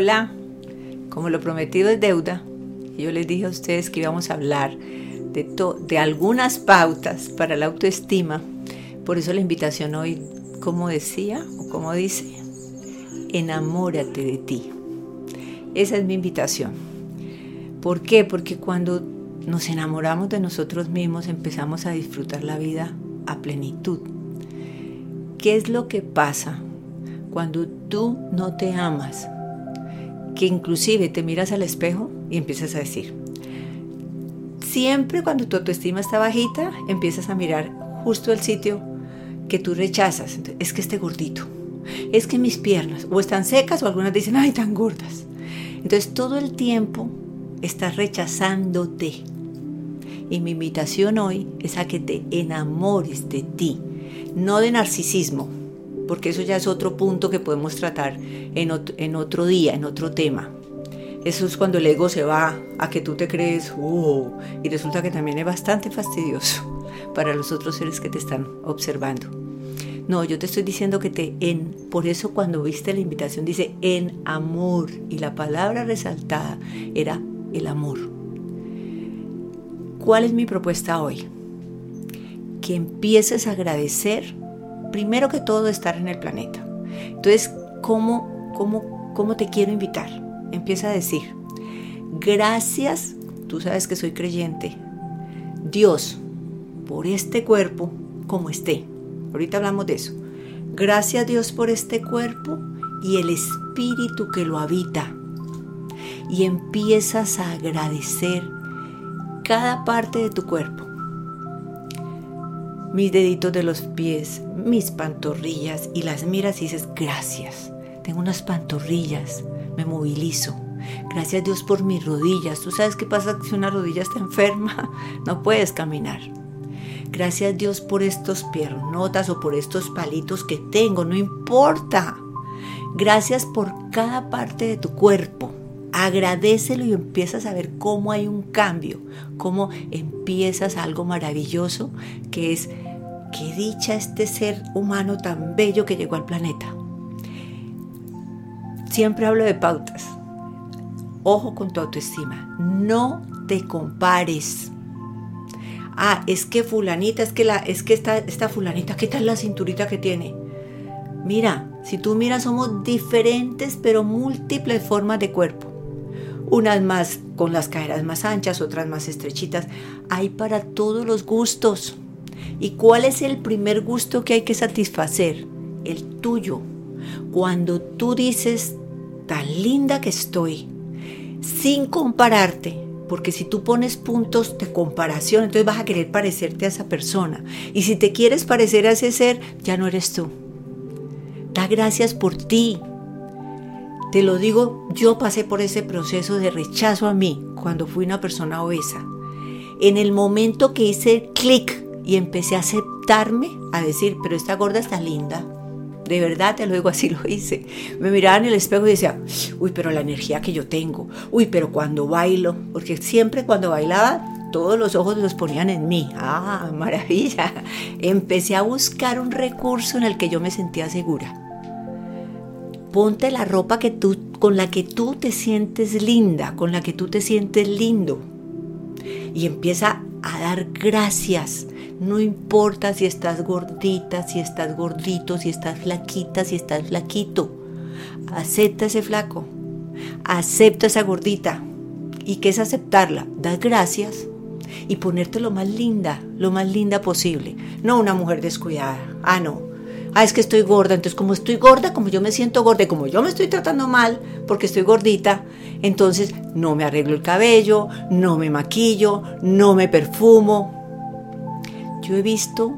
Hola, como lo prometido es deuda, yo les dije a ustedes que íbamos a hablar de, de algunas pautas para la autoestima. Por eso la invitación hoy, como decía o como dice, enamórate de ti. Esa es mi invitación. ¿Por qué? Porque cuando nos enamoramos de nosotros mismos empezamos a disfrutar la vida a plenitud. ¿Qué es lo que pasa cuando tú no te amas? Que inclusive te miras al espejo y empiezas a decir, siempre cuando tu autoestima está bajita, empiezas a mirar justo el sitio que tú rechazas. Es que esté gordito, es que mis piernas o están secas o algunas dicen, ay, tan gordas. Entonces todo el tiempo estás rechazándote. Y mi invitación hoy es a que te enamores de ti, no de narcisismo, porque eso ya es otro punto que podemos tratar en otro, día, en otro tema. Eso es cuando el ego se va a que tú te crees, oh, y resulta que también es bastante fastidioso para los otros seres que te están observando. No, yo te estoy diciendo que te en, por eso cuando viste la invitación dice en amor y la palabra resaltada era el amor. ¿Cuál es mi propuesta hoy? Que empieces a agradecer, primero que todo, estar en el planeta. Entonces, ¿cómo, cómo, cómo te quiero invitar? Empieza a decir, gracias, tú sabes que soy creyente, Dios, por este cuerpo como esté. Ahorita hablamos de eso. Gracias Dios por este cuerpo y el espíritu que lo habita y empiezas a agradecer cada parte de tu cuerpo. Mis deditos de los pies, mis pantorrillas y las miras y dices, gracias. Tengo unas pantorrillas, me movilizo. Gracias Dios por mis rodillas. ¿Tú sabes qué pasa si una rodilla está enferma? No puedes caminar. Gracias Dios por estos piernotas o por estos palitos que tengo, no importa. Gracias por cada parte de tu cuerpo agradecelo y empiezas a ver cómo hay un cambio, cómo empiezas algo maravilloso que es qué dicha este ser humano tan bello que llegó al planeta. Siempre hablo de pautas. Ojo con tu autoestima. No te compares. Ah, es que fulanita, es que la, es que esta, esta fulanita, ¿qué tal la cinturita que tiene? Mira, si tú miras, somos diferentes pero múltiples formas de cuerpo unas más con las caderas más anchas, otras más estrechitas. Hay para todos los gustos. ¿Y cuál es el primer gusto que hay que satisfacer? El tuyo. Cuando tú dices, tan linda que estoy, sin compararte, porque si tú pones puntos de comparación, entonces vas a querer parecerte a esa persona. Y si te quieres parecer a ese ser, ya no eres tú. Da gracias por ti, te lo digo, yo pasé por ese proceso de rechazo a mí cuando fui una persona obesa. En el momento que hice clic y empecé a aceptarme, a decir, pero esta gorda está linda. De verdad te lo digo, así lo hice. Me miraba en el espejo y decía, uy, pero la energía que yo tengo. Uy, pero cuando bailo, porque siempre cuando bailaba todos los ojos los ponían en mí. Ah, maravilla. Empecé a buscar un recurso en el que yo me sentía segura ponte la ropa que tú, con la que tú te sientes linda, con la que tú te sientes lindo. Y empieza a dar gracias. No importa si estás gordita, si estás gordito, si estás flaquita, si estás flaquito. Acepta ese flaco. Acepta esa gordita. ¿Y qué es aceptarla? Dar gracias y ponerte lo más linda, lo más linda posible. No una mujer descuidada. Ah, no ah, es que estoy gorda, entonces como estoy gorda, como yo me siento gorda como yo me estoy tratando mal porque estoy gordita, entonces no me arreglo el cabello, no me maquillo, no me perfumo. Yo he visto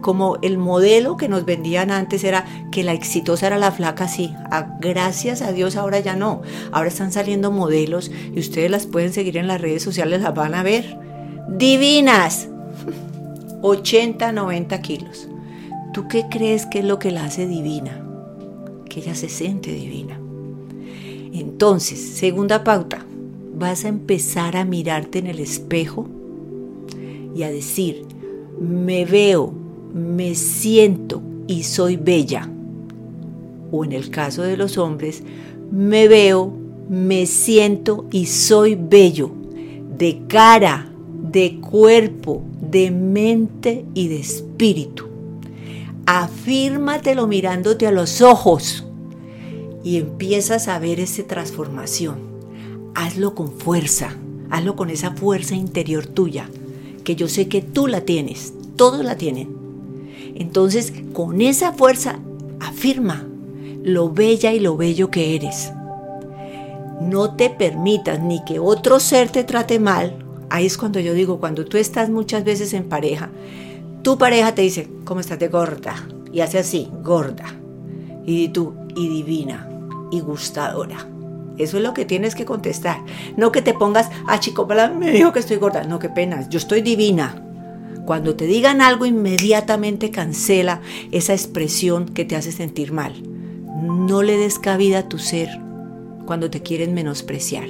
como el modelo que nos vendían antes era que la exitosa era la flaca, sí. Gracias a Dios ahora ya no. Ahora están saliendo modelos y ustedes las pueden seguir en las redes sociales, las van a ver. Divinas. 80, 90 kilos. ¿Tú qué crees que es lo que la hace divina? Que ella se siente divina. Entonces, segunda pauta, vas a empezar a mirarte en el espejo y a decir, me veo, me siento y soy bella. O en el caso de los hombres, me veo, me siento y soy bello, de cara, de cuerpo, de mente y de espíritu. Afírmatelo mirándote a los ojos y empiezas a ver esa transformación. Hazlo con fuerza, hazlo con esa fuerza interior tuya, yo sé que tú la tienes, todos la tienen. Entonces, con esa fuerza, afirma lo bella y lo bello que eres. No te permitas ni que otro ser te trate mal. Ahí es cuando yo digo, cuando tú estás muchas veces en pareja, tu pareja te dice, ¿cómo estás de gorda? Y hace así, gorda. Y tú, y divina, y gustadora. Eso es lo que tienes que contestar. No que te pongas, ah, chico, me dijo que estoy gorda. No, qué pena, yo estoy divina. Cuando te digan algo, inmediatamente cancela esa expresión que te hace sentir mal. No le des cabida a tu ser cuando te quieren menospreciar.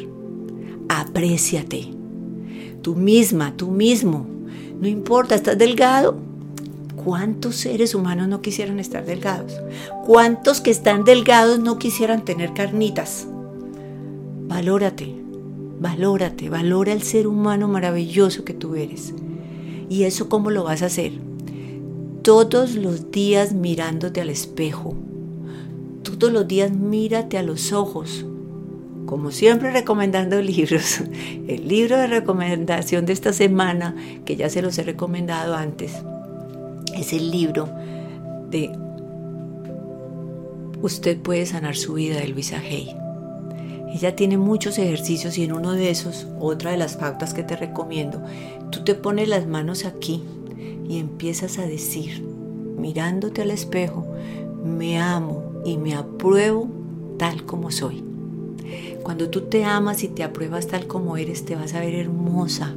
Apréciate. Tú misma, tú mismo. No importa, estás delgado. ¿Cuántos seres humanos no quisieran estar delgados? ¿Cuántos que están delgados no quisieran tener carnitas? Valórate, valórate, valora el ser humano maravilloso que tú eres. ¿Y eso cómo lo vas a hacer? Todos los días mirándote al espejo. Todos los días mírate a los ojos. Como siempre recomendando libros. El libro de recomendación de esta semana, que ya se los he recomendado antes, es el libro de Usted puede sanar su vida de Luisa Hay. Ella tiene muchos ejercicios y en uno de esos, otra de las pautas que te recomiendo, tú te pones las manos aquí y empiezas a decir, mirándote al espejo, me amo y me apruebo tal como soy. Cuando tú te amas y te apruebas tal como eres, te vas a ver hermosa.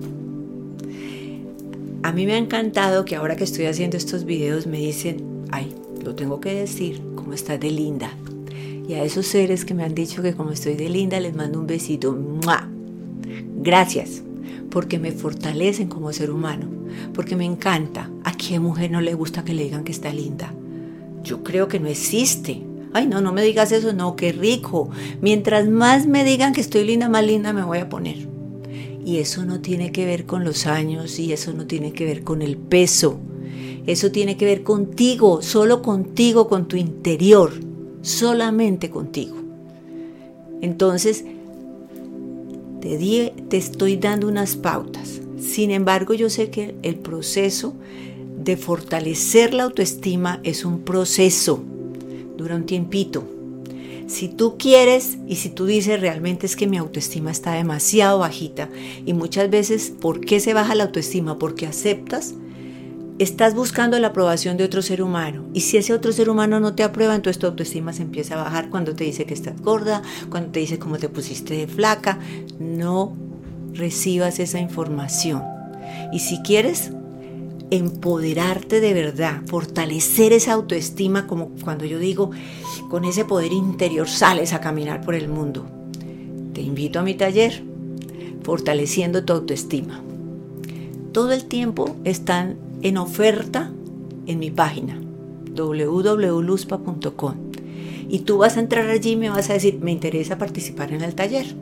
A mí me ha encantado que ahora que estoy haciendo estos videos me dicen, ay, lo tengo que decir, como estás de linda. Y a esos seres que me han dicho que como estoy de linda, les mando un besito. Gracias, porque me fortalecen como ser humano, porque me encanta. ¿A qué mujer no le gusta que le digan que está linda? Yo creo que no existe. Ay, no, no me digas eso, no, qué rico. Mientras más me digan que estoy linda, más linda me voy a poner. Y eso no tiene que ver con los años y eso no tiene que ver con el peso. Eso tiene que ver contigo, solo contigo, con tu interior solamente contigo. Entonces, te, te estoy dando unas pautas. Sin embargo, yo sé que el proceso de fortalecer la autoestima es un proceso, dura un tiempito. Si tú quieres y si tú dices realmente es que mi autoestima está demasiado bajita y muchas veces, ¿por qué se baja la autoestima? Porque aceptas estás buscando la aprobación de otro ser humano. Y si ese otro ser humano no te aprueba, entonces tu autoestima se empieza a bajar cuando te dice que estás gorda, cuando te dice cómo te pusiste de flaca. No recibas esa información. Y si quieres empoderarte de verdad, fortalecer esa autoestima, como cuando yo digo, con ese poder interior sales a caminar por el mundo. Te invito a mi taller, fortaleciendo tu autoestima. Todo el tiempo están en oferta en mi página www.luzpa.com y tú vas a entrar allí y me vas a decir, me interesa participar en el taller.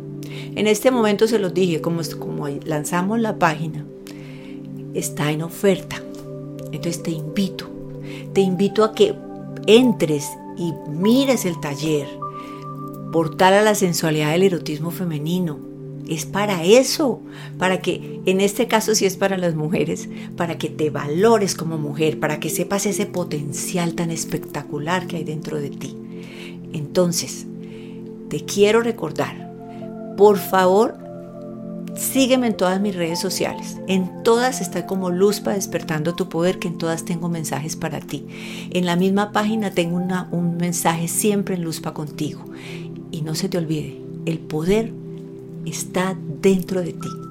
En este momento se los dije, como, como lanzamos la página, está en oferta. Entonces te invito, te invito a que entres y mires el taller, portal a la sensualidad del erotismo femenino, es para eso, para que, en este caso si es para las mujeres, para que te valores como mujer, para que sepas ese potencial tan espectacular que hay dentro de ti. Entonces, te quiero recordar, por favor, sígueme en todas mis redes sociales. En todas estoy como Luz para despertando tu poder, que en todas tengo mensajes para ti. En la misma página tengo un mensaje siempre en Luz para contigo. Y no se te olvide, el poder está dentro de ti.